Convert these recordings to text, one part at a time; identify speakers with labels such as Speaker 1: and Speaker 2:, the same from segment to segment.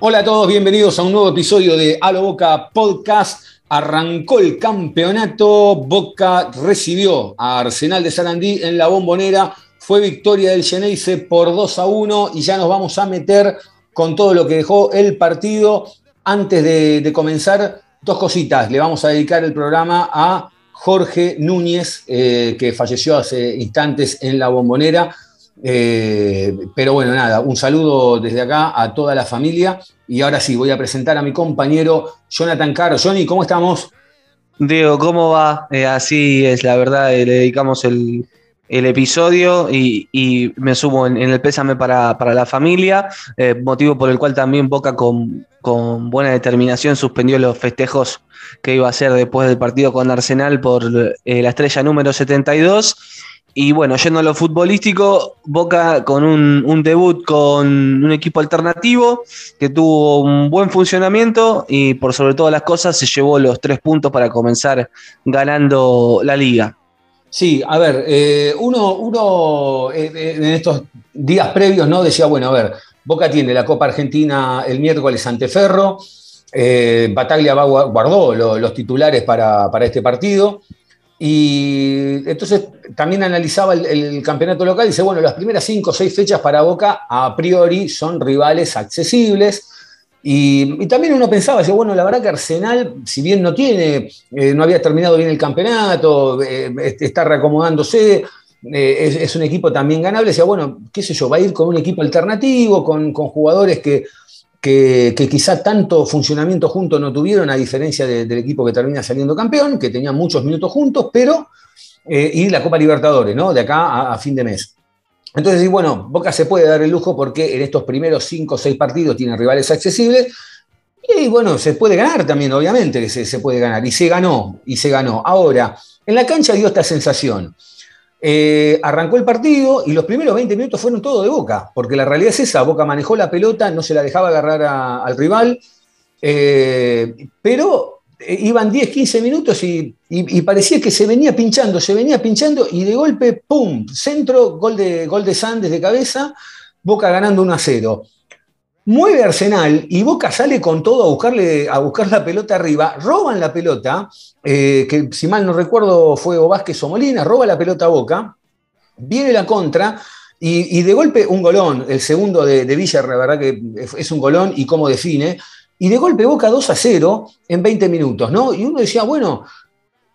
Speaker 1: Hola a todos, bienvenidos a un nuevo episodio de A lo Boca Podcast. Arrancó el campeonato, Boca recibió a Arsenal de Sarandí en la bombonera, fue victoria del Geneise por 2 a 1 y ya nos vamos a meter con todo lo que dejó el partido. Antes de, de comenzar, dos cositas, le vamos a dedicar el programa a Jorge Núñez, eh, que falleció hace instantes en la bombonera. Eh, pero bueno, nada, un saludo desde acá a toda la familia. Y ahora sí, voy a presentar a mi compañero Jonathan Caro. Johnny, ¿cómo estamos?
Speaker 2: Diego, ¿cómo va? Eh, así es, la verdad, eh, le dedicamos el, el episodio y, me sumo en, el pésame para, para la familia, motivo por el cual también Boca con, con buena determinación suspendió los festejos que iba a hacer después del partido con Arsenal por la estrella número 72. Y bueno, yendo a lo futbolístico, Boca con un, debut con un equipo alternativo que tuvo un buen funcionamiento y por sobre todas las cosas se llevó los tres puntos para comenzar ganando la liga.
Speaker 1: Sí, a ver, eh, uno, uno eh, eh, en estos días previos ¿no? decía, bueno, a ver, Boca tiene la Copa Argentina el miércoles ante Ferro, eh, Bataglia guardó lo- los titulares para, para este partido, y entonces también analizaba el, campeonato local y dice, bueno, las primeras cinco o seis fechas para Boca a priori son rivales accesibles. Y, también uno pensaba, decía, bueno, la verdad que Arsenal, si bien no tiene, eh, no había terminado bien el campeonato, eh, está reacomodándose, eh, es, es un equipo también ganable, decía, bueno, qué sé yo, va a ir con un equipo alternativo, con, con jugadores que, que, quizá tanto funcionamiento juntos no tuvieron, a diferencia de- del equipo que termina saliendo campeón, que tenían muchos minutos juntos, pero, eh, y la Copa Libertadores, ¿no? De acá a, a fin de mes. Entonces, y bueno, Boca se puede dar el lujo porque en estos primeros cinco o seis partidos tiene rivales accesibles. Y bueno, se puede ganar también, obviamente que se, se puede ganar. Y se ganó, y se ganó. Ahora, en la cancha dio esta sensación. Eh, arrancó el partido y los primeros 20 minutos fueron todo de Boca, porque la realidad es esa, Boca manejó la pelota, no se la dejaba agarrar al rival, eh, pero eh, iban 10, 15 minutos y, parecía que se venía pinchando, se venía pinchando y de golpe, ¡pum! Centro, gol de, gol de cabeza, Boca ganando 1 a 0. Mueve Arsenal y Boca sale con todo a, buscarle, a buscar la pelota arriba, roban la pelota, eh, que si mal no recuerdo fue o Vázquez o Molina, roba la pelota a Boca, viene la contra y, de golpe un golón, el segundo de, de Villa, la verdad que es un golón y cómo define, y de golpe Boca 2 a 0 en 20 minutos, ¿no? Y uno decía, bueno,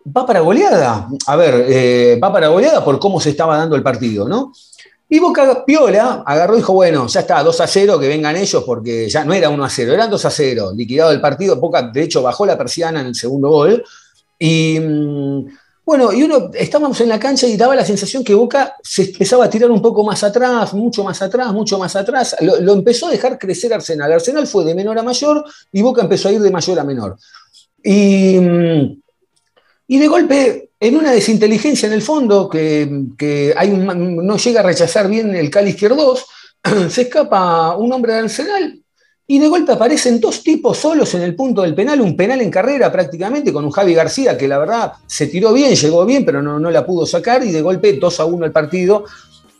Speaker 1: va para goleada, a ver, eh, va para goleada por cómo se estaba dando el partido, ¿no? Y Boca Piola agarró y dijo, bueno, ya está, 2 a 0, que vengan ellos, porque ya no era 1 a 0, eran 2 a 0, liquidado el partido, Boca de hecho bajó la persiana en el segundo gol, y mm, bueno, y uno, estábamos en la cancha y daba la sensación que Boca se empezaba a tirar un poco más atrás, mucho más atrás, mucho más atrás, lo, lo empezó a dejar crecer Arsenal, Arsenal fue de menor a mayor y Boca empezó a ir de mayor a menor. Y... mm, y de golpe, en una desinteligencia en el fondo, que, no llega a rechazar bien el Cali izquierdos, se escapa un hombre de Arsenal y de golpe aparecen dos tipos solos en el punto del penal, un penal en carrera prácticamente, con un Javi García que la verdad se tiró bien, llegó bien, pero no, la pudo sacar y de golpe 2 a 1 el partido.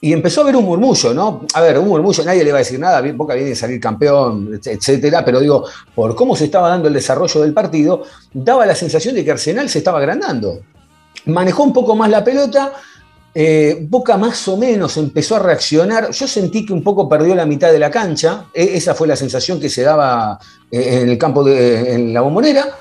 Speaker 1: Y empezó a haber un murmullo, ¿no? A ver, un murmullo, nadie le va a decir nada, Boca viene de salir campeón, etcétera, pero digo, por cómo se estaba dando el desarrollo del partido, daba la sensación de que Arsenal se estaba agrandando. Manejó un poco más la pelota, eh, Boca más o menos empezó a reaccionar. Yo sentí que un poco perdió la mitad de la cancha. E- esa fue la sensación que se daba eh, en el campo de en la bombonera.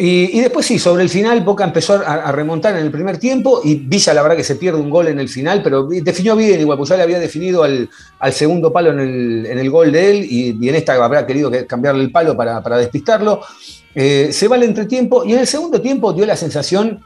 Speaker 1: Y, después sí, sobre el final Boca empezó a, remontar en el primer tiempo y Villa la verdad que se pierde un gol en el final, pero definió bien igual, pues ya le había definido al, al segundo palo en el, en el, gol de él y, y en esta habrá querido cambiarle el palo para, para despistarlo. Eh, se va al entretiempo y en el segundo tiempo dio la sensación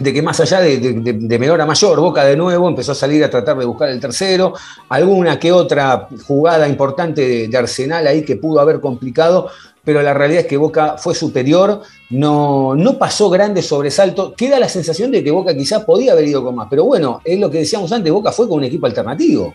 Speaker 1: de que más allá de, de, de, menor a mayor, Boca de nuevo empezó a salir a tratar de buscar el tercero, alguna que otra jugada importante de, Arsenal ahí que pudo haber complicado, pero la realidad es que Boca fue superior, no, no pasó grandes sobresaltos, queda la sensación de que Boca quizás podía haber ido con más, pero bueno, es lo que decíamos antes, Boca fue con un equipo alternativo.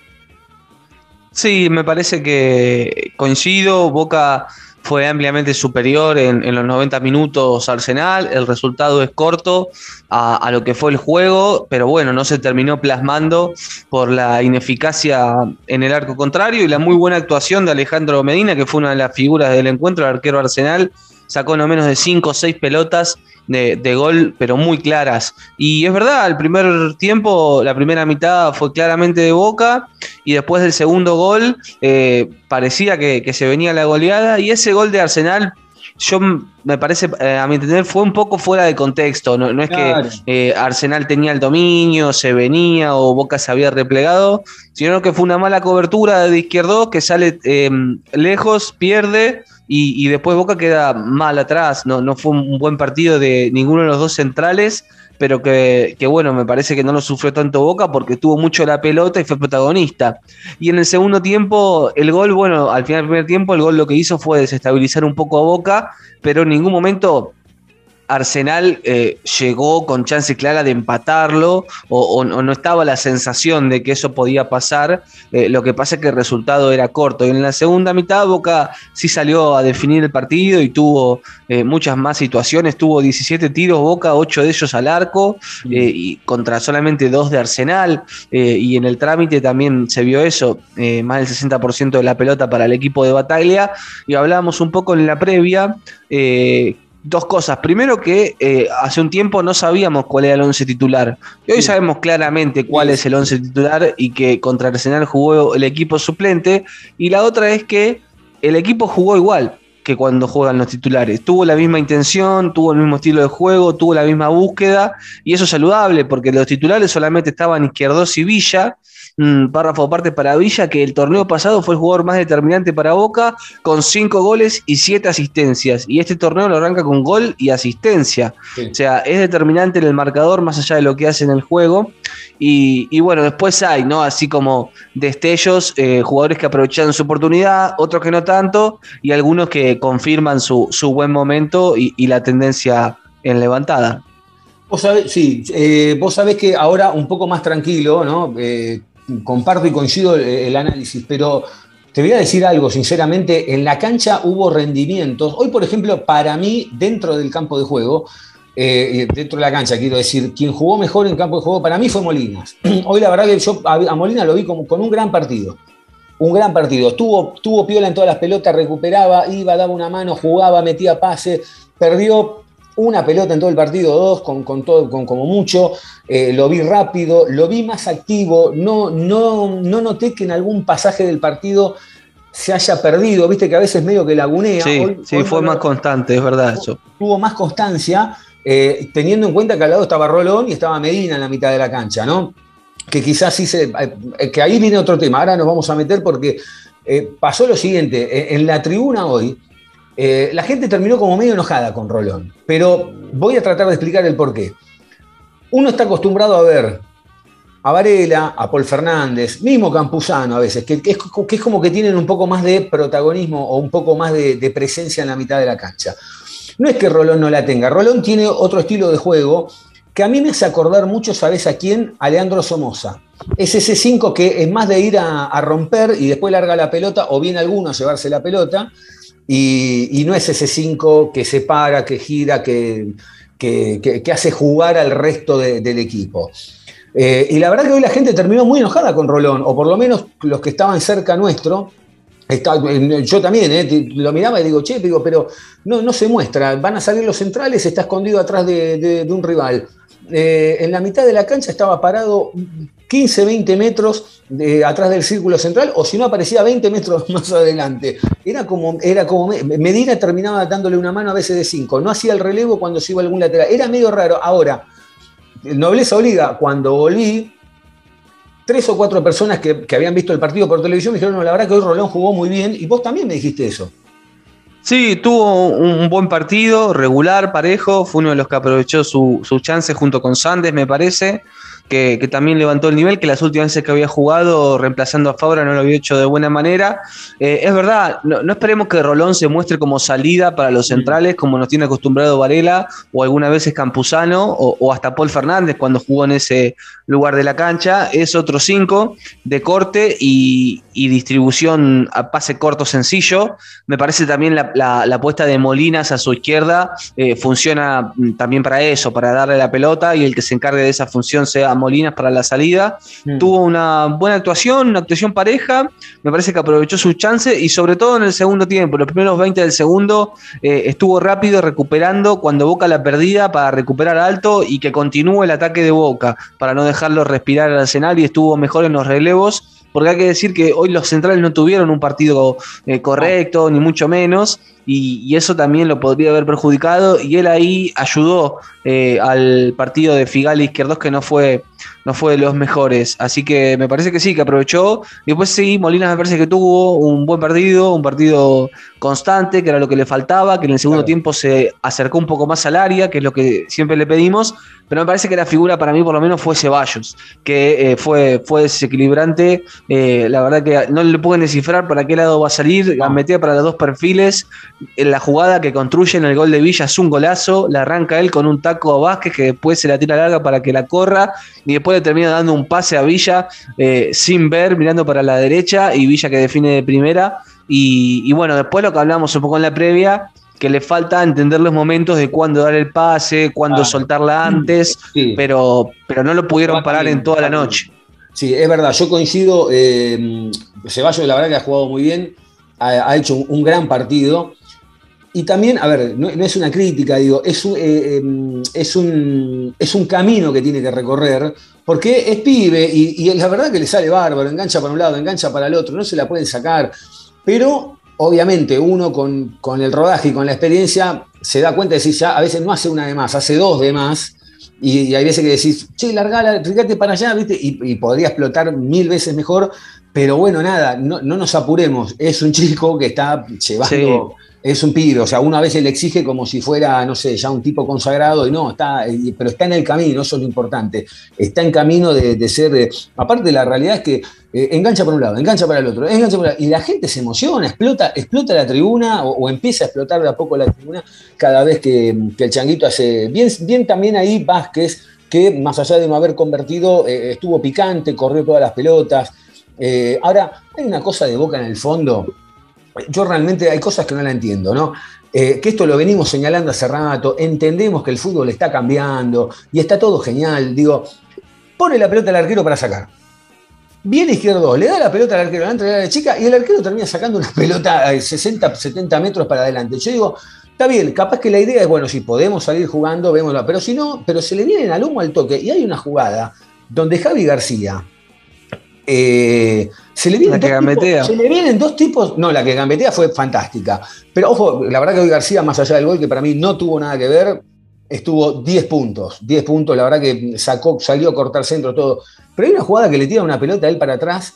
Speaker 2: Sí, me parece que coincido, Boca fue ampliamente superior en, los 90 minutos Arsenal. El resultado es corto a, lo que fue el juego, pero bueno, no se terminó plasmando por la ineficacia en el arco contrario y la muy buena actuación de Alejandro Medina, que fue una de las figuras del encuentro, el arquero Arsenal. Sacó no menos de 5 o 6 pelotas de, de, gol, pero muy claras. Y es verdad, el primer tiempo, la primera mitad fue claramente de boca, y después del segundo gol eh, parecía que, que, se venía la goleada, y ese gol de Arsenal. Yo me parece, eh, a mi entender, fue un poco fuera de contexto. No, no es claro. que eh, Arsenal tenía el dominio, se venía o Boca se había replegado, sino que fue una mala cobertura de izquierdo que sale eh, lejos, pierde, y, después Boca queda mal atrás. No, no fue un buen partido de ninguno de los dos centrales, pero que, que, bueno, me parece que no lo sufrió tanto Boca porque tuvo mucho la pelota y fue protagonista. Y en el segundo tiempo, el gol, bueno, al final del primer tiempo, el gol lo que hizo fue desestabilizar un poco a Boca, pero en ningún momento Arsenal eh, llegó con chance clara de empatarlo o, o, o, no estaba la sensación de que eso podía pasar. Eh, lo que pasa es que el resultado era corto. Y en la segunda mitad Boca sí salió a definir el partido y tuvo eh, muchas más situaciones. Tuvo 17 tiros Boca, 8 de ellos al arco eh, y contra solamente 2 de Arsenal. Y en el trámite también se vio eso, más del 60% de la pelota para el equipo de Bataglia. Y hablábamos un poco en la previa dos cosas. Primero que eh, hace un tiempo no sabíamos cuál era el once titular. Y hoy sí. sabemos claramente cuál es el once titular y que contra Arsenal jugó el equipo suplente. Y la otra es que el equipo jugó igual que cuando juegan los titulares. Tuvo la misma intención, tuvo el mismo estilo de juego, tuvo la misma búsqueda. Y eso es saludable porque los titulares solamente estaban Izquierdos y Villa un párrafo aparte para Villa, que el torneo pasado fue el jugador más determinante para Boca, con cinco goles y siete asistencias. Y este torneo lo arranca con gol y asistencia. Sí. O sea, es determinante en el marcador, más allá de lo que hace en el juego. Y, y bueno, después hay, ¿no? Así como destellos, eh, jugadores que aprovechan su oportunidad, otros que no tanto, y algunos que confirman su, su buen momento y, y la tendencia en levantada.
Speaker 1: Vos sabés, sí, eh, vos sabés que ahora un poco más tranquilo, ¿no? Eh, comparto y coincido el, análisis, pero te voy a decir algo, sinceramente, en la cancha hubo rendimientos. Hoy, por ejemplo, para mí, dentro del campo de juego, eh, dentro de la cancha, quiero decir, quien jugó mejor en campo de juego para mí fue Molinas. Hoy la verdad que yo a, Molina lo vi como, con un gran partido. Un gran partido. Tuvo, tuvo piola en todas las pelotas, recuperaba, iba, daba una mano, jugaba, metía pase, perdió una pelota en todo el partido, dos, con, con todo, con como mucho, eh, lo vi rápido, lo vi más activo, no, no, no noté que en algún pasaje del partido se haya perdido, viste que a veces medio que lagunea.
Speaker 2: Sí, hoy, sí hoy fue más constante, es verdad eso.
Speaker 1: Tuvo más constancia, eh, teniendo en cuenta que al lado estaba Rolón y estaba Medina en la mitad de la cancha, ¿no? Que quizás sí se. Eh, que ahí viene otro tema, ahora nos vamos a meter porque pasó lo siguiente, en la tribuna hoy eh, la gente terminó como medio enojada con Rolón, pero voy a tratar de explicar el porqué. Uno está acostumbrado a ver a Varela, a Paul Fernández, mismo Campuzano a veces, que, es, como que tienen un poco más de protagonismo o un poco más de, de, presencia en la mitad de la cancha. No es que Rolón no la tenga, Rolón tiene otro estilo de juego que a mí me hace acordar mucho, ¿sabes a quién? A Leandro Somoza. Es ese 5 que es más de ir a, a romper y después larga la pelota, o bien alguno a llevarse la pelota, y, no es ese 5 que se para, que gira, que, que, hace jugar al resto de, del equipo. Eh, y la verdad que hoy la gente terminó muy enojada con Rolón, o por lo menos los que estaban cerca nuestro. Está, yo también eh, lo miraba y digo, che, pero no, no se muestra, van a salir los centrales, está escondido atrás de, de, de un rival. Eh, en la mitad de la cancha estaba parado 15, 20 metros de, atrás del círculo central, o si no aparecía 20 metros más adelante. Era como, era como Medina terminaba dándole una mano a veces de 5, no hacía el relevo cuando se iba a algún lateral. Era medio raro. Ahora, nobleza obliga, cuando volví, tres o cuatro personas que, que habían visto el partido por televisión me dijeron, no, la verdad que hoy Rolón jugó muy bien, y vos también me dijiste eso.
Speaker 2: Sí, tuvo un buen partido, regular, parejo, fue uno de los que aprovechó su, su chance junto con Sandes, me parece que, también levantó el nivel, que las últimas veces que había jugado reemplazando a Fabra no lo había hecho de buena manera. Eh, es verdad, no, esperemos que Rolón se muestre como salida para los centrales, como nos tiene acostumbrado Varela, o algunas veces Campuzano, o, hasta Paul Fernández cuando jugó en ese lugar de la cancha. Es otro 5 de corte y, distribución a pase corto sencillo. Me parece también la, la, apuesta de Molinas a su izquierda eh, funciona mm, también para eso, para darle la pelota y el que se encargue de esa función sea Molinas para la salida. Mm. Tuvo una buena actuación, una actuación pareja. Me parece que aprovechó su chance y sobre todo en el segundo tiempo, los primeros 20 del segundo, eh, estuvo rápido recuperando cuando Boca la perdida para recuperar alto y que continúe el ataque de Boca para no dejarlo respirar al Arsenal y estuvo mejor en los relevos porque hay que decir que hoy los centrales no tuvieron un partido eh, correcto, ni mucho menos, y, eso también lo podría haber perjudicado, y él ahí ayudó eh, al partido de Figali Izquierdos, que no fue, no fue de los mejores, así que me parece que sí, que aprovechó, y después sí, Molina me parece que tuvo un buen partido, un partido constante, que era lo que le faltaba, que en el segundo tiempo se acercó un poco más al área, que es lo que siempre le pedimos, pero me parece que la figura para mí por lo menos fue Ceballos, que eh, fue, fue desequilibrante. Eh, la verdad que no le pueden descifrar para qué lado va a salir. Gambetea para los dos perfiles. En la jugada que construye en el gol de Villa es un golazo. La arranca él con un taco a Vázquez que después se la tira larga para que la corra. Y después le termina dando un pase a Villa eh, sin ver, mirando para la derecha. Y Villa que define de primera. Y, y bueno, después lo que hablamos un poco en la previa que le falta entender los momentos de cuándo dar el pase, cuándo soltarla antes, pero, pero no lo pudieron parar en toda la noche.
Speaker 1: Sí, es verdad, yo coincido, eh, Ceballos la verdad que ha jugado muy bien, ha, hecho un, gran partido. Y también, a ver, no, es una crítica, digo, es un, eh, em, es, un, es un camino que tiene que recorrer, porque es pibe y, y la verdad que le sale bárbaro, engancha para un lado, engancha para el otro, no se la pueden sacar, pero obviamente uno con, el rodaje y con la experiencia se da cuenta de decir ya a veces no hace una de más, hace dos de más. Y, hay veces que decís, che, largala, fíjate para allá, ¿viste? Y, podría explotar mil veces mejor. Pero bueno, nada, no, nos apuremos. Es un chico que está llevando es un pibe, o sea, uno a veces le exige como si fuera, no sé, ya un tipo consagrado y no, está, pero está en el camino, eso es lo importante, está en camino de, ser, aparte la realidad es que eh, engancha por un lado, engancha para el otro, engancha por y la gente se emociona, explota, explota la tribuna o, empieza a explotar de a poco la tribuna cada vez que, el changuito hace, bien, también ahí Vázquez, que más allá de no haber convertido, eh, estuvo picante, corrió todas las pelotas. Eh, ahora, hay una cosa de boca en el fondo yo realmente hay cosas que no la entiendo, ¿no? Que esto lo venimos señalando hace rato, entendemos que el fútbol está cambiando y está todo genial. Digo, pone la pelota al arquero para sacar. Viene izquierdo, le da la pelota al arquero, la entra de chica y el arquero termina sacando una pelota a 60, 70 metros para adelante. Yo digo, está bien, capaz que la idea es, bueno, si podemos salir jugando, vémoslo, pero si no, pero se le viene al humo al toque y hay una jugada donde Javi García eh, se le, vienen dos se le vienen dos tipos. No, la que gambetea fue fantástica. Pero ojo, la verdad que hoy García, más allá del gol, que para mí no tuvo nada que ver, estuvo 10 puntos. 10 puntos, la verdad que sacó, salió a cortar centro todo. Pero hay una jugada que le tira una pelota a él para atrás.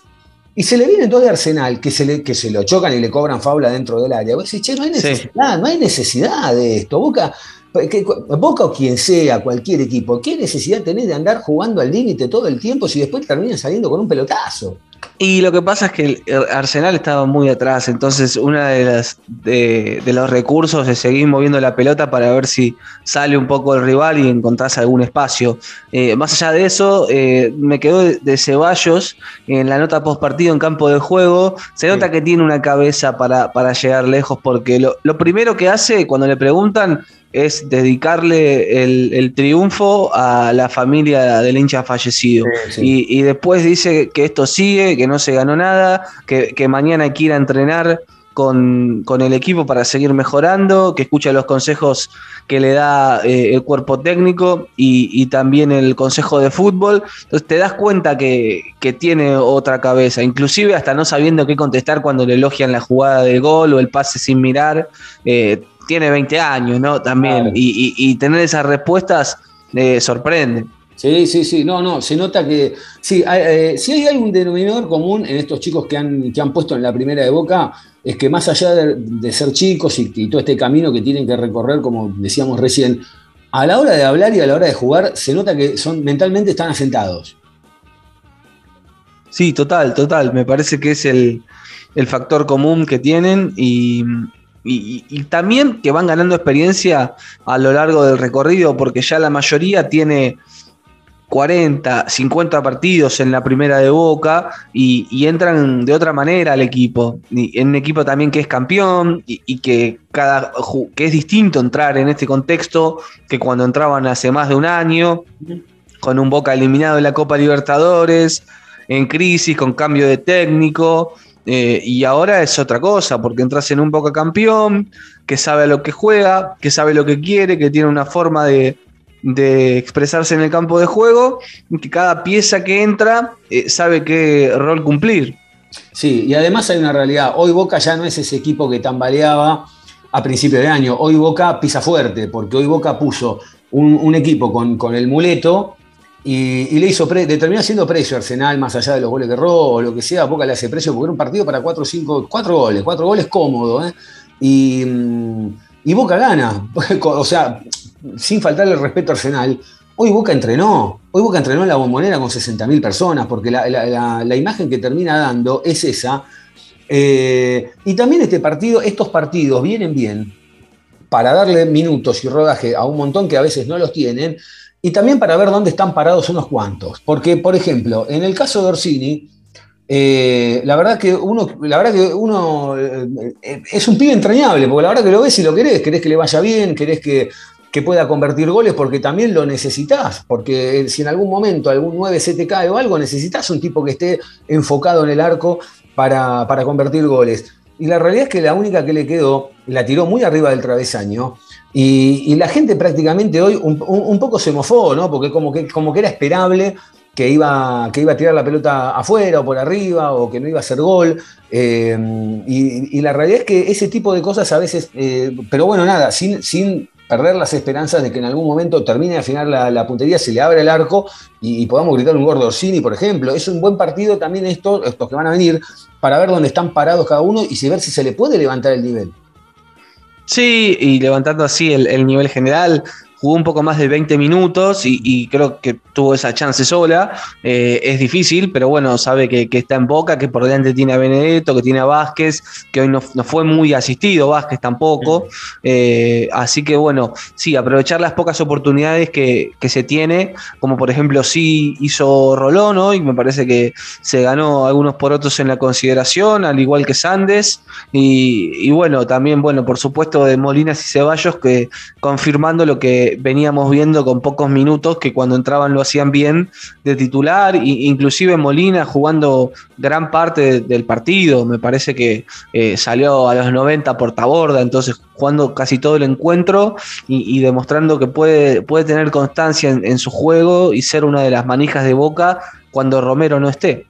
Speaker 1: Y se le vienen dos de Arsenal que se, le, que se lo chocan y le cobran faula dentro del área. Vos che, no hay necesidad, no hay necesidad de esto. Boca, Boca o quien sea, cualquier equipo, ¿qué necesidad tenés de andar jugando al límite todo el tiempo si después terminas saliendo con un pelotazo?
Speaker 2: Y lo que pasa es que el Arsenal estaba muy atrás, entonces uno de, las, de, los recursos es seguir moviendo la pelota para ver si sale un poco el rival y encontrás algún espacio. Eh, más allá de eso, eh, me quedó de, Ceballos en la nota post partido en campo de juego. Se nota que tiene una cabeza para, para llegar lejos, porque lo, lo primero que hace cuando le preguntan es dedicarle el, triunfo a la familia del hincha fallecido. Y, después dice que esto sigue, que no se ganó nada, que, mañana hay que ir a entrenar con, el equipo para seguir mejorando, que escucha los consejos que le da eh, el cuerpo técnico y, también el consejo de fútbol. Entonces te das cuenta que, tiene otra cabeza, inclusive hasta no sabiendo qué contestar cuando le elogian la jugada del gol o el pase sin mirar. Eh, tiene 20 años, ¿no? También. Y, tener esas respuestas eh, sorprende.
Speaker 1: Sí, sí, sí, no, no, se nota que sí, hay, eh, si hay algún denominador común en estos chicos que han, que han puesto en la primera de Boca, es que más allá de, de ser chicos y, y todo este camino que tienen que recorrer, como decíamos recién, a la hora de hablar y a la hora de jugar, se nota que son, mentalmente están asentados.
Speaker 2: Sí, total, total. Me parece que es el, el factor común que tienen y, y- también que van ganando experiencia a lo largo del recorrido, porque ya la mayoría tiene 40, 50 partidos en la primera de Boca y, entran de otra manera al equipo. Y en un equipo también que es campeón y, que, cada, que es distinto entrar en este contexto que cuando entraban hace más de un año, con un Boca eliminado de la Copa Libertadores, en crisis, con cambio de técnico. Eh, y ahora es otra cosa, porque entras en un Boca campeón, que sabe a lo que juega, que sabe lo que quiere, que tiene una forma de, expresarse en el campo de juego, que cada pieza que entra eh, sabe qué rol cumplir.
Speaker 1: Sí, y además hay una realidad. Hoy Boca ya no es ese equipo que tambaleaba a principio de año. Hoy Boca pisa fuerte, porque hoy Boca puso un, un equipo con, con el muleto y, le hizo pre- le terminó haciendo precio Arsenal, más allá de los goles que erró o lo que sea. Boca le hace precio porque era un partido para 4 o 5, 4 goles, 4 goles cómodo. ¿eh? Y, mm, y Boca gana. o sea, sin faltarle el respeto a Arsenal. Hoy Boca entrenó, hoy Boca entrenó en la bombonera con 60.000 personas, porque la- la imagen que termina dando es esa. Eh, y también este partido, estos partidos vienen bien para darle minutos y rodaje a un montón que a veces no los tienen, y también para ver dónde están parados unos cuantos. Porque, por ejemplo, en el caso de Orsini, eh, la verdad que uno, la verdad que uno eh, eh, es un pibe entrañable, porque la verdad que lo ves y lo querés, querés que le vaya bien, querés que, que pueda convertir goles, porque también lo necesitas, porque si en algún momento algún 9 se te cae o algo, necesitas un tipo que esté enfocado en el arco para, para convertir goles. Y la realidad es que la única que le quedó la tiró muy arriba del travesaño. Y, la gente prácticamente hoy un, poco se mofó, ¿no? Porque como que, como que era esperable que iba, que iba a tirar la pelota afuera o por arriba o que no iba a hacer gol. Eh, y, la realidad es que ese tipo de cosas a veces, eh, pero bueno, nada, sin, sin perder las esperanzas de que en algún momento termine de afinar la, puntería, se le abre el arco y, podamos gritar un gordo Orsini, por ejemplo. Es un buen partido también estos, estos que van a venir para ver dónde están parados cada uno y si ver si se le puede levantar el nivel.
Speaker 2: Sí, y levantando así el, el nivel general, jugó un poco más de 20 minutos y, y creo que tuvo esa chance sola. Eh, es difícil, pero bueno, sabe que, que está en boca, que por delante tiene a Benedetto, que tiene a Vázquez, que hoy no, no fue muy asistido, Vázquez tampoco. Eh, así que bueno, sí, aprovechar las pocas oportunidades que, que se tiene, como por ejemplo sí hizo Rolón hoy, me parece que se ganó algunos por otros en la consideración, al igual que Sandes. Y, y bueno, también, bueno, por supuesto de Molinas y Ceballos, que confirmando lo que veníamos viendo con pocos minutos, que cuando entraban lo hacían bien de titular, e inclusive Molina jugando gran parte de- del partido, me parece que eh, salió a los 90 por taborda, entonces jugando casi todo el encuentro y, demostrando que puede, puede tener constancia en, su juego y ser una de las manijas de boca cuando Romero no esté.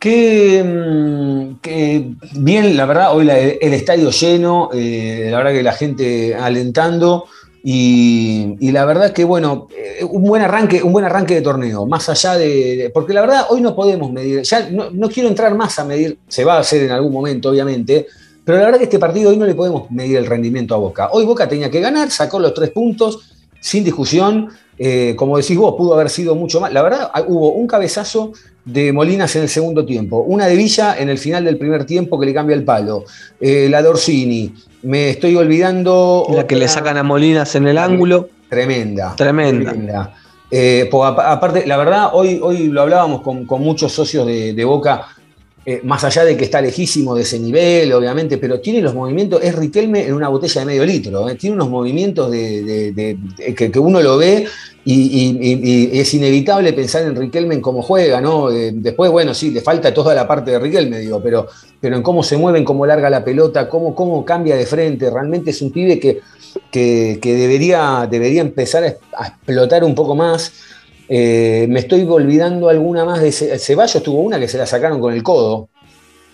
Speaker 1: Que, mm, bien, la verdad, hoy el estadio lleno, eh, la verdad que la gente alentando y, la verdad que bueno, eh, un buen arranque, un buen arranque de torneo, más allá de, porque la verdad hoy no podemos medir, ya no, no quiero entrar más a medir, se va a hacer en algún momento, obviamente, pero la verdad que este partido hoy no le podemos medir el rendimiento a Boca. Hoy Boca tenía que ganar, sacó los tres puntos, sin discusión. eh, como decís vos, pudo haber sido mucho más. La verdad, ah, hubo un cabezazo de Molinas en el segundo tiempo, una de Villa en el final del primer tiempo que le cambia el palo, eh, la de Orsini, me estoy olvidando.
Speaker 2: La que le sacan a Molinas en el ángulo.
Speaker 1: Tremenda.
Speaker 2: Tremenda.
Speaker 1: Eh, porque apa- aparte, la verdad, hoy, hoy lo hablábamos con, con muchos socios de, de Boca, eh, más allá de que está lejísimo de ese nivel, obviamente, pero tiene los movimientos, es Riquelme en una botella de medio litro, eh, tiene unos movimientos de, que, uno lo ve y, es inevitable pensar en Riquelme en cómo juega, ¿no? Eh, después, bueno, sí, le falta toda la parte de Riquelme, digo, pero, pero en cómo se mueve, en cómo larga la pelota, cómo, cómo cambia de frente, realmente es un pibe que, que, que debería, debería empezar a explotar un poco más. Eh, me estoy olvidando alguna más de Ce- Ceballos, tuvo una que se la sacaron con el codo.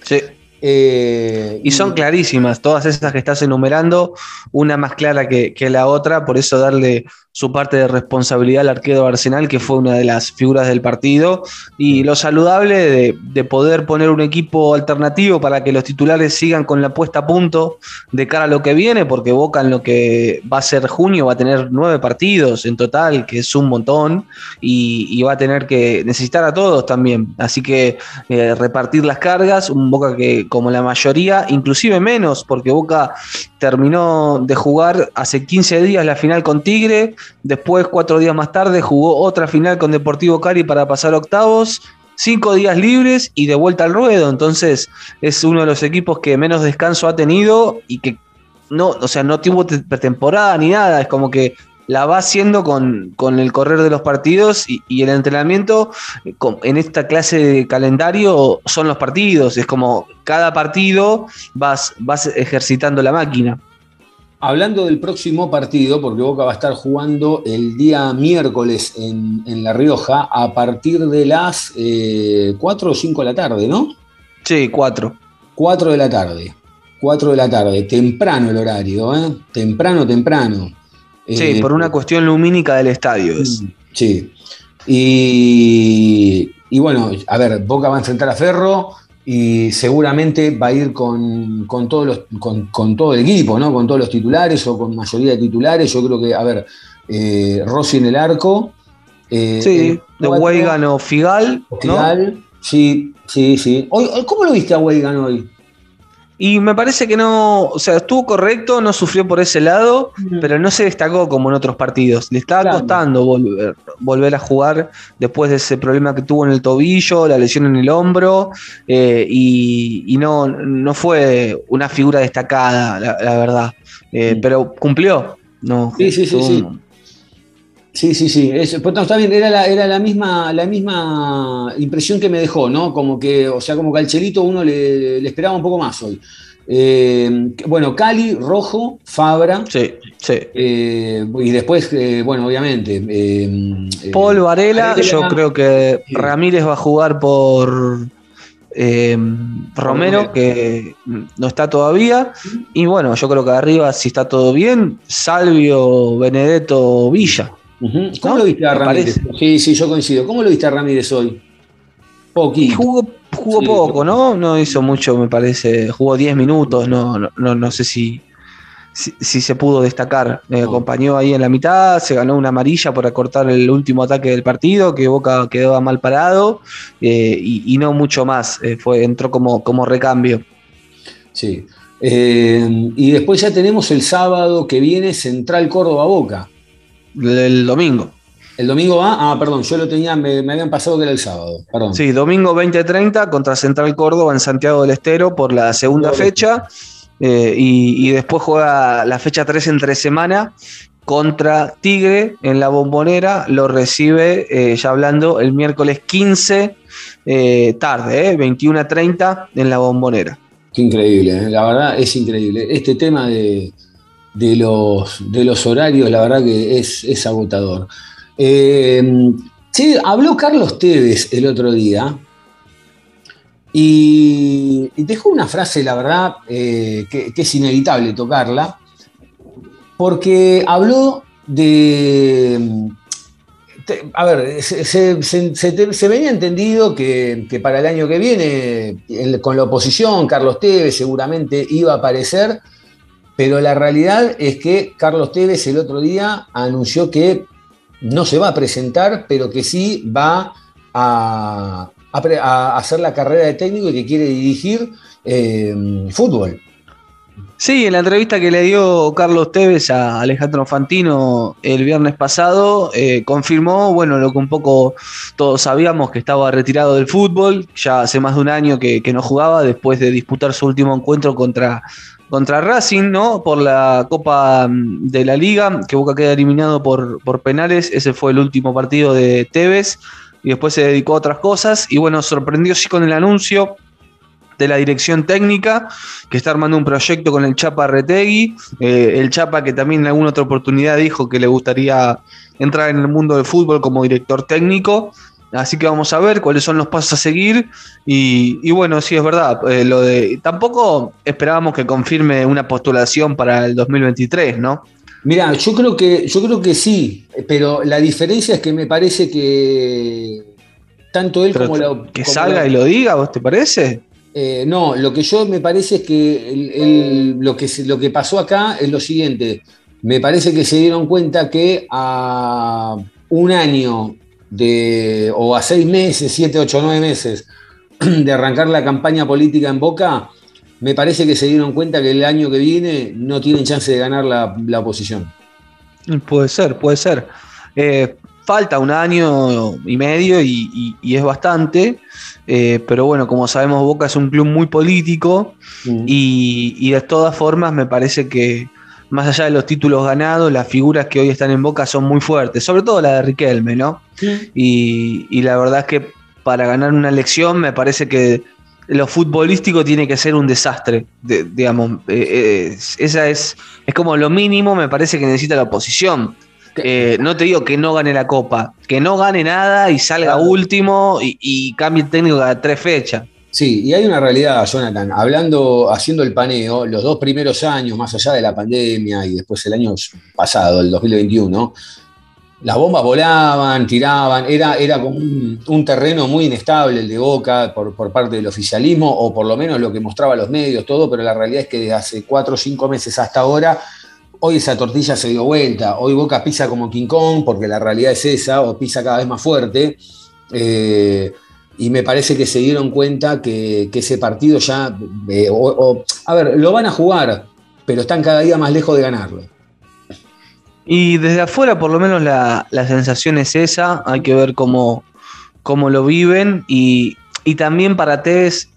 Speaker 2: Sí.
Speaker 1: Eh,
Speaker 2: Y son clarísimas, todas esas que estás enumerando, una más clara que, que la otra, por eso darle su parte de responsabilidad al arquero Arsenal, que fue una de las figuras del partido, y lo saludable de, de, poder poner un equipo alternativo para que los titulares sigan con la puesta a punto de cara a lo que viene, porque Boca en lo que va a ser junio va a tener nueve partidos en total, que es un montón, y, y va a tener que necesitar a todos también. Así que eh, repartir las cargas, un Boca que como la mayoría, inclusive menos, porque Boca terminó de jugar hace 15 días la final con Tigre, después cuatro días más tarde jugó otra final con Deportivo Cari para pasar octavos, cinco días libres y de vuelta al ruedo, entonces es uno de los equipos que menos descanso ha tenido y que no, o sea, no tuvo pretemporada ni nada, es como que la va haciendo con, con, el correr de los partidos y, el entrenamiento con, en esta clase de calendario son los partidos. Es como cada partido vas, vas ejercitando la máquina.
Speaker 1: Hablando del próximo partido, porque Boca va a estar jugando el día miércoles en, en La Rioja a partir de las eh, 4 o 5 de la tarde, ¿no?
Speaker 2: Sí, 4.
Speaker 1: 4 de la tarde. 4 de la tarde. Temprano el horario, ¿eh? Temprano, temprano.
Speaker 2: Sí, eh, por una cuestión lumínica del estadio. Es.
Speaker 1: Sí. Y, y, bueno, a ver, Boca va a enfrentar a Ferro y seguramente va a ir con, con, todos los, con, con, todo el equipo, ¿no? Con todos los titulares o con mayoría de titulares. Yo creo que, a ver, eh, Rossi en el arco.
Speaker 2: Eh, sí, de Weigan o Figal.
Speaker 1: Figal, ¿no? sí, sí, sí. Hoy, ¿Cómo lo viste a Weigan hoy?
Speaker 2: Y me parece que no, o sea, estuvo correcto, no sufrió por ese lado, mm. pero no se destacó como en otros partidos. Le estaba claro. costando volver, volver, a jugar después de ese problema que tuvo en el tobillo, la lesión en el hombro, eh, y, y, no, no fue una figura destacada, la, la verdad. Eh, mm. Pero cumplió. No,
Speaker 1: sí, sí, sí, sí. Sí, sí, sí. Es, pues, no, está bien, era, la, era la, misma, la misma impresión que me dejó, ¿no? Como que, o sea, como que al Chelito uno le, le esperaba un poco más hoy. Eh, bueno, Cali, Rojo, Fabra.
Speaker 2: Sí, sí.
Speaker 1: Eh, y después, eh, bueno, obviamente.
Speaker 2: Paul Varela, Varela, yo creo que. Ramírez va a jugar por eh, Romero, que no está todavía. Y bueno, yo creo que arriba, si está todo bien, Salvio, Benedetto, Villa.
Speaker 1: Uh -huh. ¿Cómo ¿No? lo viste a Ramírez? Sí, sí, yo coincido. ¿Cómo lo viste a Ramírez hoy?
Speaker 2: Poquito. Jugó, jugó sí, poco, ¿no? No hizo mucho, me parece. Jugó 10 minutos, no, no, no, no sé si, si, si, se pudo destacar. Me acompañó ahí en la mitad, se ganó una amarilla por acortar el último ataque del partido, que Boca quedó mal parado, eh, y, y, no mucho más. Eh, fue, entró como, como recambio.
Speaker 1: Sí. Eh, y después ya tenemos el sábado que viene Central Córdoba Boca.
Speaker 2: El domingo.
Speaker 1: ¿El domingo va? Ah, perdón, yo lo tenía, me, me habían pasado que era el sábado. Perdón.
Speaker 2: Sí, domingo 20.30 contra Central Córdoba en Santiago del Estero por la segunda fecha. Eh, y, y, después juega la fecha 3 entre semana contra Tigre en la bombonera. Lo recibe, eh, ya hablando, el miércoles 15 eh, tarde, 21.30 en la bombonera.
Speaker 1: Qué increíble, la verdad es increíble. Este tema de de los, de los horarios, la verdad que es, es agotador. Eh, sí, habló Carlos Tevez el otro día y, dejó una frase, la verdad, eh, que, es inevitable tocarla, porque habló de... A ver, se venía entendido que, que, para el año que viene, con la oposición, Carlos Tevez seguramente iba a aparecer pero la realidad es que Carlos Tevez el otro día anunció que no se va a presentar, pero que sí va a, hacer la carrera de técnico y que quiere dirigir eh, fútbol.
Speaker 2: Sí, en la entrevista que le dio Carlos Tevez a Alejandro Fantino el viernes pasado, eh, confirmó, bueno, lo que un poco todos sabíamos, que estaba retirado del fútbol, ya hace más de un año que, que no jugaba, después de disputar su último encuentro contra contra Racing, ¿no? Por la Copa mm, de la Liga, que Boca queda eliminado por, por penales. Ese fue el último partido de Tevez. Y después se dedicó a otras cosas. Y bueno, sorprendió sí con el anuncio de la dirección técnica, que está armando un proyecto con el Chapa Retegui. Eh, el Chapa que también en alguna otra oportunidad dijo que le gustaría entrar en el mundo del fútbol como director técnico. Así que vamos a ver cuáles son los pasos a seguir. Y, y bueno, sí, es verdad. Eh, lo de, tampoco esperábamos que confirme una postulación para el 2023, ¿no?
Speaker 1: Mira, yo creo que, yo creo que sí, pero la diferencia es que me parece que tanto él
Speaker 2: Pero
Speaker 1: como la.
Speaker 2: que
Speaker 1: como
Speaker 2: salga
Speaker 1: la-
Speaker 2: y lo diga, ¿vos te parece?
Speaker 1: Eh, no, lo que yo me parece es que lo, que lo que pasó acá es lo siguiente. Me parece que se dieron cuenta que a un año de, o a seis meses, siete, ocho, nueve meses de arrancar la campaña política en Boca, me parece que se dieron cuenta que el año que viene no tienen chance de ganar la, la oposición.
Speaker 2: Puede ser, puede ser. Eh, falta un año y medio y, y- y es bastante, eh, pero bueno, como sabemos, Boca es un club muy político y, y de todas formas me parece que más allá de los títulos ganados, las figuras que hoy están en Boca son muy fuertes, sobre todo la de Riquelme, ¿no? Y, y la verdad es que para ganar una elección me parece que lo futbolístico tiene que ser un desastre, de- digamos, eh, eh, esa es, es como lo mínimo me parece que necesita la oposición. Eh, no te digo que no gane la copa, que no gane nada y salga
Speaker 1: Claro.
Speaker 2: último y, y cambie el técnico cada tres fechas.
Speaker 1: Sí, y hay una realidad, Jonathan. Hablando, haciendo el paneo, los dos primeros años, más allá de la pandemia y después el año pasado, el 2021, las bombas volaban, tiraban, era, era como un, un terreno muy inestable el de Boca por, por parte del oficialismo, o por lo menos lo que mostraba los medios, todo, pero la realidad es que desde hace cuatro o cinco meses hasta ahora, hoy esa tortilla se dio vuelta, hoy Boca pisa como King Kong, porque la realidad es esa, o pisa cada vez más fuerte. Eh, y me parece que se dieron cuenta que, ese partido ya, eh, o- a ver, lo van a jugar, pero están cada día más lejos de ganarlo.
Speaker 2: Y desde afuera, por lo menos, la, la sensación es esa. Hay que ver cómo, cómo lo viven. Y, y también para Tevez,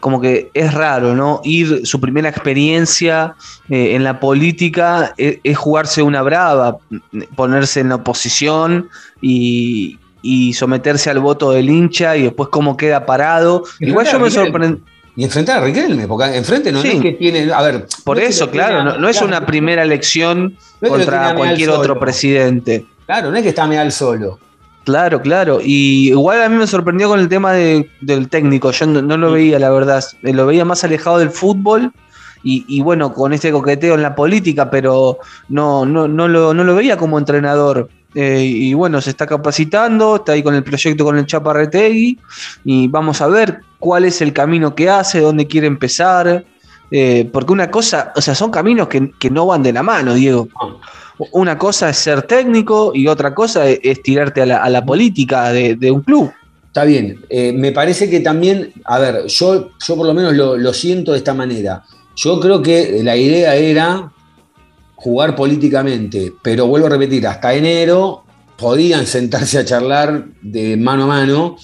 Speaker 2: como que es raro, ¿no? Ir su primera experiencia eh, en la política es, es jugarse una brava, ponerse en la oposición y, y someterse al voto del hincha y después cómo queda parado. Igual yo me sorprendí.
Speaker 1: Y enfrentar a Riquelme, porque enfrente no, no
Speaker 2: Sí.
Speaker 1: es que tiene. A ver.
Speaker 2: Por
Speaker 1: no
Speaker 2: eso,
Speaker 1: tiene
Speaker 2: claro, no, no es una primera elección contra cualquier otro presidente.
Speaker 1: Claro, no es que está Meal solo.
Speaker 2: Claro, claro. Y igual a mí me sorprendió con el tema de- del técnico. Yo no, no lo veía, la verdad. Eh, Lo veía más alejado del fútbol y, y bueno, con este coqueteo en la política, pero no, no, no, lo, no lo veía como entrenador. Eh, y bueno, se está capacitando, está ahí con el proyecto con el Chaparretegui y vamos a ver cuál es el camino que hace, dónde quiere empezar. Eh, porque una cosa, o sea, son caminos que, que no van de la mano, Diego. Una cosa es ser técnico y otra cosa es, tirarte a la, política de, un club.
Speaker 1: Está bien. Eh, me parece que también, a ver, yo, yo por lo menos lo siento de esta manera. Yo creo que la idea era jugar políticamente, pero vuelvo a repetir, hasta enero podían sentarse a charlar de mano a mano.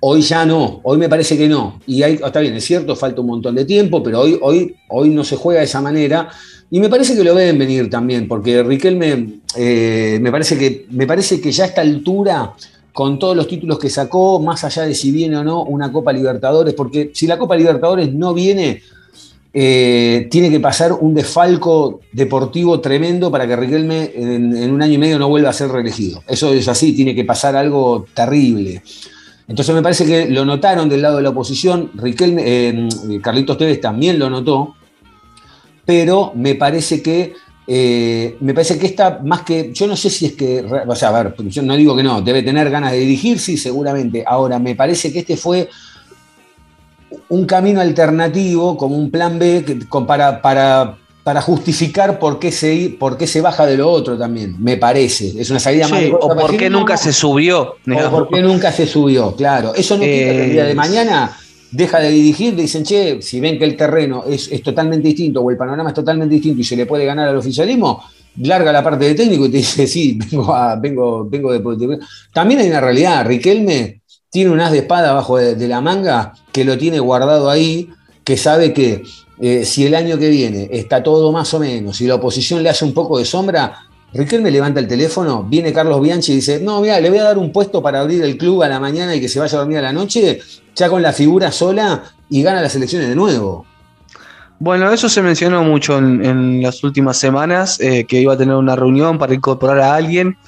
Speaker 1: Hoy ya no, hoy me parece que no. Y hay, está bien, es cierto, falta un montón de tiempo, pero hoy, hoy, hoy no se juega de esa manera. Y me parece que lo ven venir también, porque Riquelme eh, me, parece que, me parece que ya a esta altura, con todos los títulos que sacó, más allá de si viene o no una Copa Libertadores, porque si la Copa Libertadores no viene, eh, tiene que pasar un desfalco deportivo tremendo para que Riquelme en, en un año y medio no vuelva a ser reelegido. Eso es así, tiene que pasar algo terrible. Entonces me parece que lo notaron del lado de la oposición, Riquelme, eh, Carlitos Tevez también lo notó, pero me parece que eh, me parece que esta, más que, yo no sé si es que, o sea, a ver, yo no digo que no, debe tener ganas de dirigir, sí, seguramente. Ahora, me parece que este fue un camino alternativo, como un plan B, para, para, para justificar por qué, se, por qué se baja de lo otro también, me parece. Es una salida más
Speaker 2: Sí,
Speaker 1: de corta
Speaker 2: o por qué nunca se subió.
Speaker 1: o por qué nunca se subió, claro. Eso no quita que el día de
Speaker 2: Eh,
Speaker 1: mañana deja de dirigir, dicen, che, si ven que el terreno es, es totalmente distinto o el panorama es totalmente distinto y se le puede ganar al oficialismo, larga la parte de técnico y te dice, sí, vengo, a- vengo, vengo de, de- También hay una realidad, Riquelme tiene un as de espada abajo de, de la manga que lo tiene guardado ahí, que sabe que eh, si el año que viene está todo más o menos y la oposición le hace un poco de sombra, Riquelme levanta el teléfono, viene Carlos Bianchi y dice, no, mira, le voy a dar un puesto para abrir el club a la mañana y que se vaya a dormir a la noche, ya con la figura sola y gana las elecciones de nuevo.
Speaker 2: Bueno, eso se mencionó mucho en, en las últimas semanas, eh, que iba a tener una reunión para incorporar a alguien.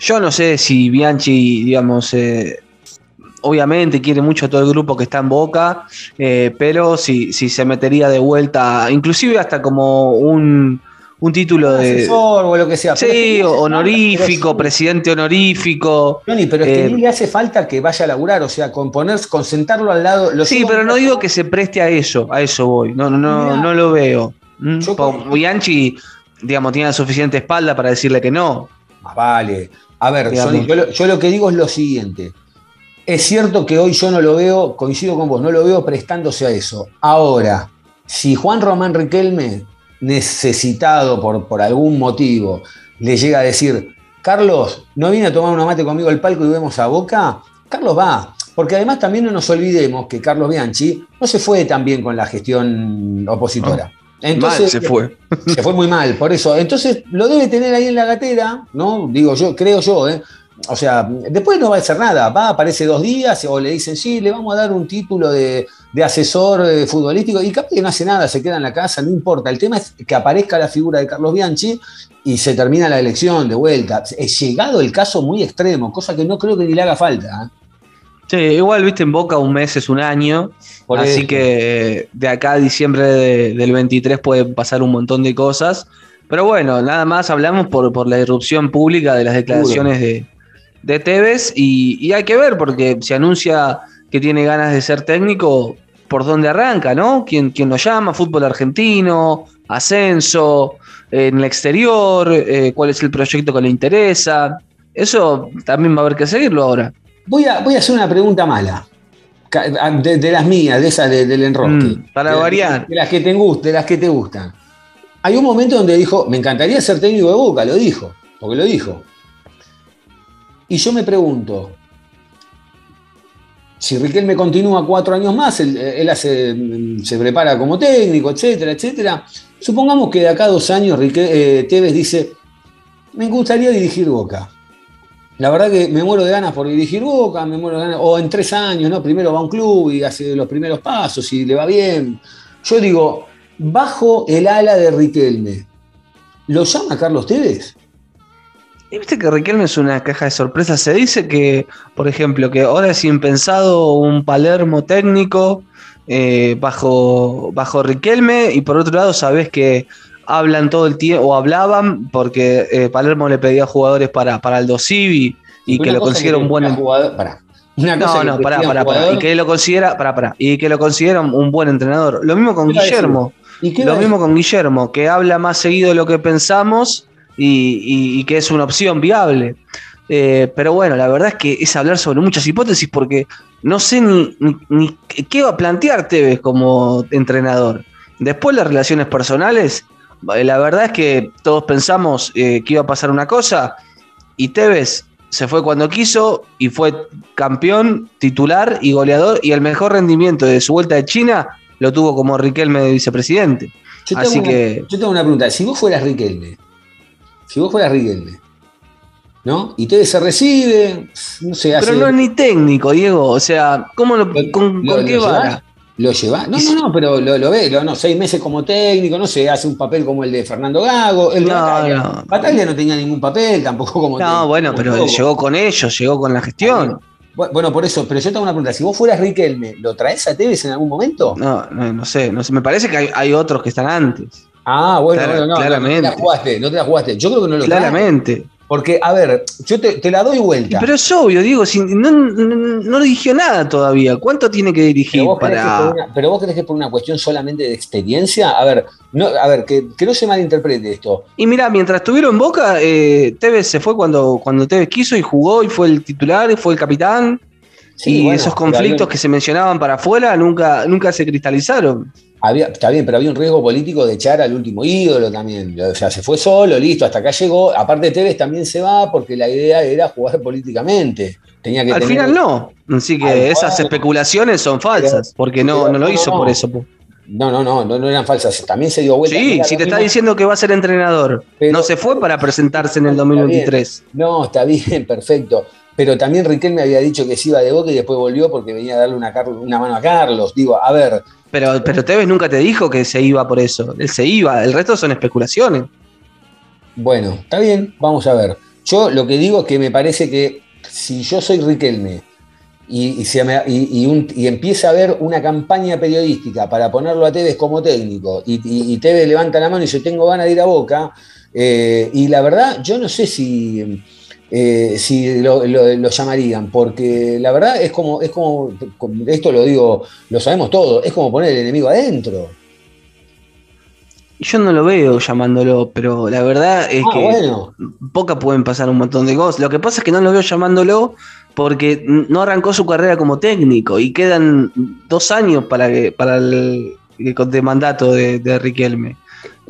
Speaker 2: Yo no sé si Bianchi, digamos, eh, obviamente quiere mucho a todo el grupo que está en Boca, eh, pero si, si se metería de vuelta, inclusive hasta como un, un título de.
Speaker 1: Asesor o lo que sea.
Speaker 2: Sí, honorífico,
Speaker 1: pero
Speaker 2: presidente honorífico.
Speaker 1: Johnny, pero es que
Speaker 2: Eh,
Speaker 1: ni le hace falta que vaya a laburar, o sea, con poner, con sentarlo al lado. lo
Speaker 2: Sí, pero no digo que se preste a eso, a eso voy. No, no, no,
Speaker 1: Mirá.
Speaker 2: no lo veo. ¿Mm? Bianchi, digamos, tiene la suficiente espalda para decirle que no.
Speaker 1: Más vale. A ver. Johnny, yo, lo, yo lo que digo es lo siguiente. Es cierto que hoy yo no lo veo, coincido con vos, no lo veo prestándose a eso. Ahora, si Juan Román Riquelme, necesitado por, por algún motivo, le llega a decir, Carlos, ¿no viene a tomar una mate conmigo al palco y vemos a Boca? Carlos va. Porque además también no nos olvidemos que Carlos Bianchi no se fue tan bien con la gestión opositora. Entonces,
Speaker 2: Mal se fue.
Speaker 1: se fue muy mal, por eso. Entonces lo debe tener ahí en la gatera, ¿no? Digo yo, creo yo, ¿eh? O sea, después no va a hacer nada, va, aparece dos días o le dicen, sí, le vamos a dar un título de, de asesor eh, futbolístico y capaz que no hace nada, se queda en la casa, no importa. El tema es que aparezca la figura de Carlos Bianchi y se termina la elección de vuelta. Es llegado el caso muy extremo, cosa que no creo que ni le haga falta. ¿eh?
Speaker 2: Sí, igual, viste, en Boca un mes es un año.
Speaker 1: Por
Speaker 2: así
Speaker 1: eso.
Speaker 2: que de acá a diciembre de- del 23 pueden pasar un montón de cosas. Pero bueno, nada más hablamos por, por la irrupción pública de las declaraciones de, de Tevez y, y hay que ver porque se anuncia que tiene ganas de ser técnico, por dónde arranca, ¿no? ¿Quién, quién lo llama? Fútbol argentino, ascenso, en el exterior, eh, cuál es el proyecto que le interesa. Eso también va a haber que seguirlo ahora.
Speaker 1: Voy a, voy a hacer una pregunta mala. Ca- De, de las mías, de esas de- del enrosque.
Speaker 2: Mm, para
Speaker 1: De-
Speaker 2: variar.
Speaker 1: De las que te de las que te gustan. Hay un momento donde dijo, me encantaría ser técnico de Boca, lo dijo, porque lo dijo. Y yo me pregunto, si Riquelme continúa cuatro años más, él, hace, se prepara como técnico, etcétera, etcétera. Supongamos que de acá a dos años Rique- eh, Tevez dice, me gustaría dirigir Boca. La verdad que me muero de ganas por dirigir Boca, me muero de ganas, o en tres años, ¿no? Primero va a un club y hace los primeros pasos y le va bien. Yo digo, bajo el ala de Riquelme, ¿lo llama Carlos Tevez?
Speaker 2: Y viste que Riquelme es una caja de sorpresas. Se dice que, por ejemplo, que ahora es impensado un Palermo técnico eh, bajo, bajo Riquelme, y por otro lado, sabes que hablan todo el tiempo, o hablaban, porque eh, Palermo le pedía jugadores para, para Aldo Civi y que lo considera un buen
Speaker 1: jugador. Pará. Una cosa
Speaker 2: No, no, pará, pará, pará. Y que lo considera, pará, pará. Y que lo considera un- buen entrenador. Lo mismo con. Guillermo.
Speaker 1: ¿y qué
Speaker 2: Lo mismo con Guillermo, que habla más seguido de lo que pensamos y, y- y que es una opción viable. Eh, pero bueno, la verdad es que es hablar sobre muchas hipótesis porque no sé ni, ni- ni qué va a plantear Tevez como entrenador. Después las relaciones personales, eh, la verdad es que todos pensamos eh, que iba a pasar una cosa y Tevez se fue cuando quiso y fue campeón, titular y goleador y el mejor rendimiento de su vuelta de China lo tuvo como Riquelme de vicepresidente.
Speaker 1: Yo tengo
Speaker 2: Así
Speaker 1: una-
Speaker 2: que-
Speaker 1: Yo tengo una pregunta. Si vos fueras Riquelme, si vos fueras Riquelme, ¿no? Y Tevez se recibe, no sé, hace.
Speaker 2: Pero no es ni técnico, Diego. O sea, ¿cómo lo,
Speaker 1: Lo-
Speaker 2: con,
Speaker 1: lo-
Speaker 2: con qué vara?
Speaker 1: Lo lleva. No, no, no, pero lo, lo ve, no, seis meses como técnico, no sé, hace un papel como el de Fernando Gago. El
Speaker 2: No, no.
Speaker 1: Bataglia no tenía ningún papel, tampoco como
Speaker 2: No,
Speaker 1: técnico,
Speaker 2: bueno, pero llegó con ellos, llegó con la gestión.
Speaker 1: Bu- Bueno, por eso, pero yo tengo una pregunta. Si vos fueras Riquelme, ¿lo traes a Tevez en algún momento?
Speaker 2: No, no, no sé, no sé. Me parece que hay, hay otros que están antes.
Speaker 1: Ah, bueno, bueno, no, no,
Speaker 2: claramente.
Speaker 1: no te la jugaste, no te la jugaste. Yo creo que no lo.
Speaker 2: Claramente.
Speaker 1: Porque, a ver, yo te, te la doy vuelta.
Speaker 2: pero es obvio, Diego, si no, no, no dirigió nada todavía. ¿Cuánto tiene que dirigir
Speaker 1: Pero vos, crees que
Speaker 2: para.?
Speaker 1: por una, pero vos crees que por una cuestión solamente de experiencia. A ver, no, a ver, que, que no se malinterprete esto.
Speaker 2: Y mira, mientras estuvieron en Boca, eh, Tevez se fue cuando, cuando Tevez quiso y jugó y fue el titular y fue el capitán.
Speaker 1: Sí,
Speaker 2: y
Speaker 1: bueno,
Speaker 2: esos conflictos que se mencionaban para afuera nunca, nunca se cristalizaron.
Speaker 1: Había, está bien, pero había un riesgo político de echar al último ídolo también. O sea, se fue solo, listo, hasta acá llegó. Aparte, Tevez también se va porque la idea era jugar políticamente. Tenía que
Speaker 2: Al
Speaker 1: tener-
Speaker 2: final no. Así que esas especulaciones son falsas, porque no,
Speaker 1: pero-
Speaker 2: no lo hizo
Speaker 1: no.
Speaker 2: por eso.
Speaker 1: No, no, no, no, no eran falsas. También se dio vuelta.
Speaker 2: Sí, si te está diciendo que va a ser entrenador,
Speaker 1: Pero-
Speaker 2: no se fue para presentarse en el
Speaker 1: Está
Speaker 2: 2023.
Speaker 1: No, está bien, perfecto. Pero también Riquelme había dicho que se iba de boca y después volvió porque venía a darle una, mano a Carlos. Digo, a ver,
Speaker 2: Pero, pero Tevez nunca te dijo que se iba por eso. Él se iba, el resto son especulaciones.
Speaker 1: Bueno, está bien, vamos a ver. Yo lo que digo es que me parece que si yo soy Riquelme y, y se me- y- y un- y empieza a haber una campaña periodística para ponerlo a Tevez como técnico, y, Tevez levanta la mano y dice, tengo ganas de ir a Boca, eh, y la verdad, yo no sé si, eh, si lo, lo- lo llamarían, porque la verdad es como, es como, esto lo digo, lo sabemos todos, es como poner el enemigo adentro.
Speaker 2: Yo no lo veo llamándolo, pero la verdad es
Speaker 1: Ah,
Speaker 2: que
Speaker 1: bueno,
Speaker 2: poca pueden pasar un montón de cosas. Lo que pasa es que no lo veo llamándolo porque no arrancó su carrera como técnico y quedan dos años para que para el, el de mandato de, de Riquelme.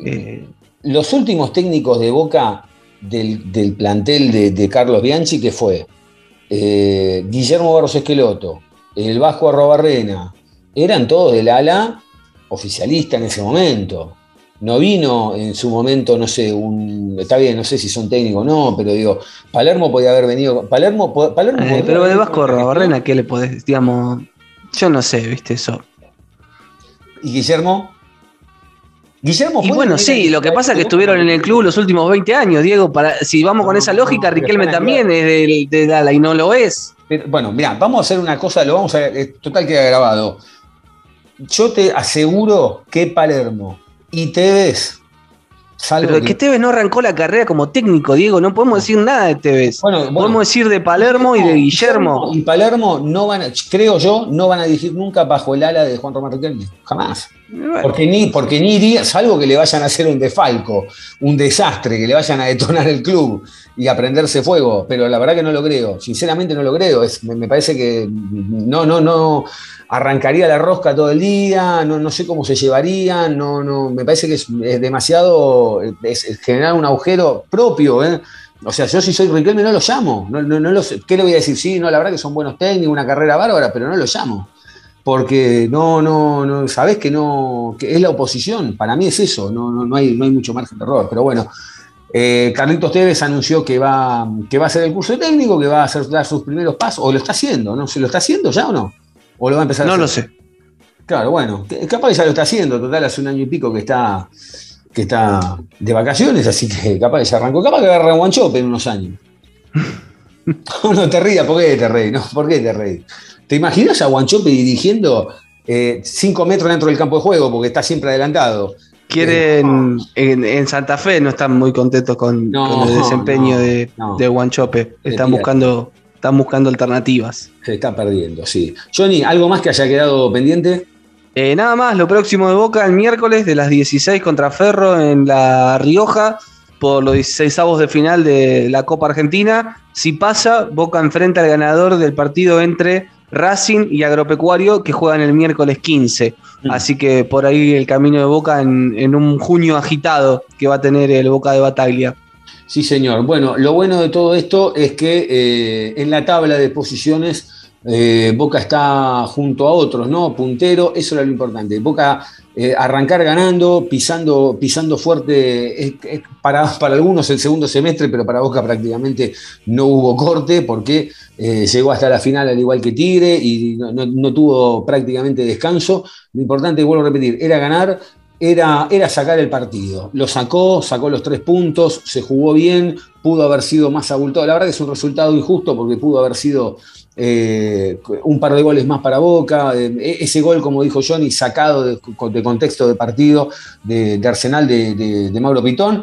Speaker 2: Eh,
Speaker 1: los últimos técnicos de Boca del, del plantel de, de Carlos Bianchi, que fue Eh, Guillermo Barros Esqueloto, el Vasco Arrobarrena, eran todos del ala oficialista en ese momento. No vino en su momento, no sé, un. Está bien, no sé si son técnicos o no, pero digo, Palermo podía haber venido. Palermo, Palermo
Speaker 2: eh, pero de Vasco
Speaker 1: venido-
Speaker 2: Barrena, ¿qué le podés? Digamos, yo no sé, viste eso.
Speaker 1: ¿Y Guillermo? Guillermo
Speaker 2: Y bueno,
Speaker 1: de-
Speaker 2: sí, lo que pasa es que estuvieron en el club los últimos 20 años, Diego. Para, si vamos con esa lógica, Riquelme también es del, del ala y no lo es.
Speaker 1: Pero, bueno, mira, vamos a hacer una cosa, lo vamos a. Total queda grabado. Yo te aseguro que Palermo y Tevez, salvo
Speaker 2: Pero es que Tevez no arrancó la carrera como técnico, Diego. No podemos decir nada de Tevez.
Speaker 1: Bueno, bueno.
Speaker 2: Podemos decir de Palermo y de Guillermo.
Speaker 1: Y Palermo no van, a- creo yo, no van a dirigir nunca bajo el ala de Juan Román Riquelme. Jamás. Porque ni, porque ni iría, salvo que le vayan a hacer un defalco, un desastre, que le vayan a detonar el club y a prenderse fuego. Pero la verdad que no lo creo. Sinceramente no lo creo. Me, parece que no, no, no arrancaría la rosca todo el día, no, no sé cómo se llevaría, no, no, me parece que es, demasiado es generar un agujero propio, ¿eh? O sea, yo si soy Riquelme no lo llamo. No, no, no los- ¿Qué le voy a decir? Sí, no, la verdad que son buenos técnicos, una carrera bárbara, pero no lo llamo porque no, no, no, sabes que no, que es la oposición, para mí es eso, no, no, no hay, no hay mucho margen de error, pero bueno, eh, Carlitos Tevez anunció que va, que va a hacer el curso de técnico, que va a hacer dar sus primeros pasos, o lo está haciendo, ¿no? ¿Se lo está haciendo ya o no? ¿O lo va a empezar a
Speaker 2: no
Speaker 1: hacer?
Speaker 2: lo sé.
Speaker 1: Claro, bueno, capaz que ya lo está haciendo, total, hace un año y pico que está, que está de vacaciones, así que capaz que ya arrancó, capaz que agarra un guanchope en unos años. No, no te rías, ¿por qué te reís? No, ¿por qué te reís? ¿Te imaginas a Guanchope dirigiendo 5 metros dentro del campo de juego porque está siempre adelantado?
Speaker 2: Quieren en, en Santa Fe, no están muy contentos con,
Speaker 1: No,
Speaker 2: con el desempeño
Speaker 1: no,
Speaker 2: de,
Speaker 1: no.
Speaker 2: de Guanchope. Están buscando, están buscando alternativas.
Speaker 1: Se está perdiendo, sí. Johnny, ¿algo más que haya quedado pendiente?
Speaker 2: Eh, nada más, lo próximo de Boca el miércoles de las 16 contra Ferro en La Rioja por los 16 avos de final de la Copa Argentina. Si pasa, Boca enfrenta al ganador del partido entre Racing y Agropecuario que juegan el miércoles 15.
Speaker 1: Mm.
Speaker 2: Así que por ahí el camino de Boca en, en un junio agitado que va a tener el Boca de Bataglia.
Speaker 1: Sí, señor. Bueno, lo bueno de todo esto es que eh, en la tabla de posiciones eh, Boca está junto a otros, ¿no? Puntero, eso era lo importante. Boca eh, arrancar ganando, pisando, pisando fuerte, para, para algunos el segundo semestre, pero para Boca prácticamente no hubo corte porque eh, llegó hasta la final al igual que Tigre y no tuvo prácticamente descanso. Lo importante, vuelvo a repetir, era ganar, era, era sacar el partido. Lo sacó, sacó los tres puntos, se jugó bien, pudo haber sido más abultado. La verdad que es un resultado injusto porque pudo haber sido eh, un par de goles más para Boca. Eh, ese gol, como dijo Johnny, sacado de, contexto de partido de, Arsenal de, Mauro Pitón.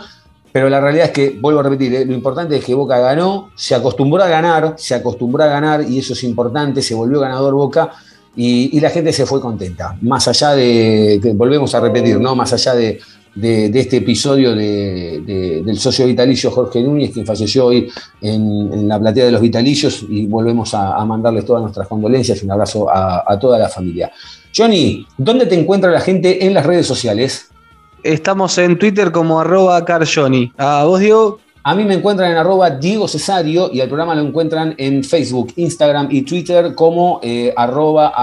Speaker 1: Pero la realidad es que, vuelvo a repetir, eh, lo importante es que Boca ganó, se acostumbró a ganar, se acostumbró a ganar y eso es importante, se volvió ganador Boca y, y la gente se fue contenta. Más allá de, volvemos a repetir, ¿no? Más allá de, de- este episodio de- de- del socio vitalicio Jorge Núñez, quien falleció hoy en, la platea de los vitalicios, y volvemos a, mandarles todas nuestras condolencias y un abrazo a, toda la familia. Johnny, ¿dónde te encuentra la gente en las redes sociales?
Speaker 2: Estamos en Twitter como arroba carjoni. ¿A vos, Diego?
Speaker 1: A mí me encuentran en arroba Diego Cesario y al programa lo encuentran en Facebook, Instagram y Twitter como eh, arroba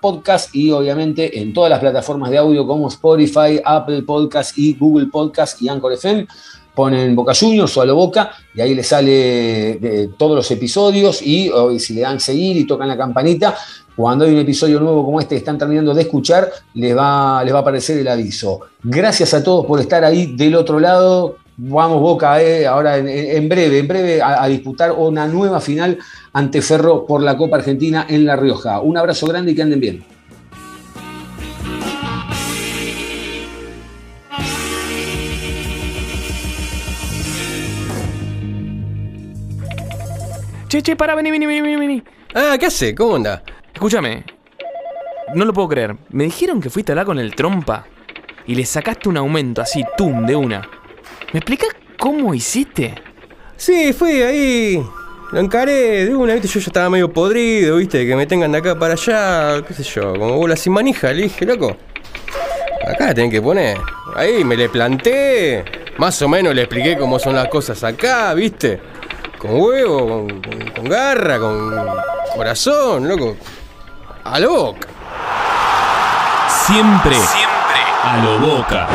Speaker 1: Podcast y obviamente en todas las plataformas de audio como Spotify, Apple Podcast y Google Podcast y Anchor FM. Ponen Boca Juniors o Aloboca y ahí les sale eh, todos los episodios y, y si le dan seguir y tocan la campanita, cuando hay un episodio nuevo como este que están terminando de escuchar, les va, les va a aparecer el aviso. Gracias a todos por estar ahí del otro lado. Vamos Boca, eh, ahora en, en breve, en breve a, a disputar una nueva final ante Ferro por la Copa Argentina en La Rioja. Un abrazo grande y que anden bien.
Speaker 3: Che, che, para, vení, vení, vení, vení, vení.
Speaker 4: Ah, ¿qué hace? ¿Cómo anda?
Speaker 3: Escúchame. No lo puedo creer. Me dijeron que fuiste a hablar con el trompa y le sacaste un aumento así, tum, de una. ¿Me explicas cómo hiciste?
Speaker 4: Sí, fui ahí. Lo encaré de una, viste, yo ya estaba medio podrido, viste, que me tengan de acá para allá, qué sé yo, como bola sin manija, le dije, loco. Acá la tienen que poner. Ahí me le planté. Más o menos le expliqué cómo son las cosas acá, viste. Con huevo, con, con- con garra, con corazón, loco. A lo boca.
Speaker 5: Siempre, siempre a lo boca.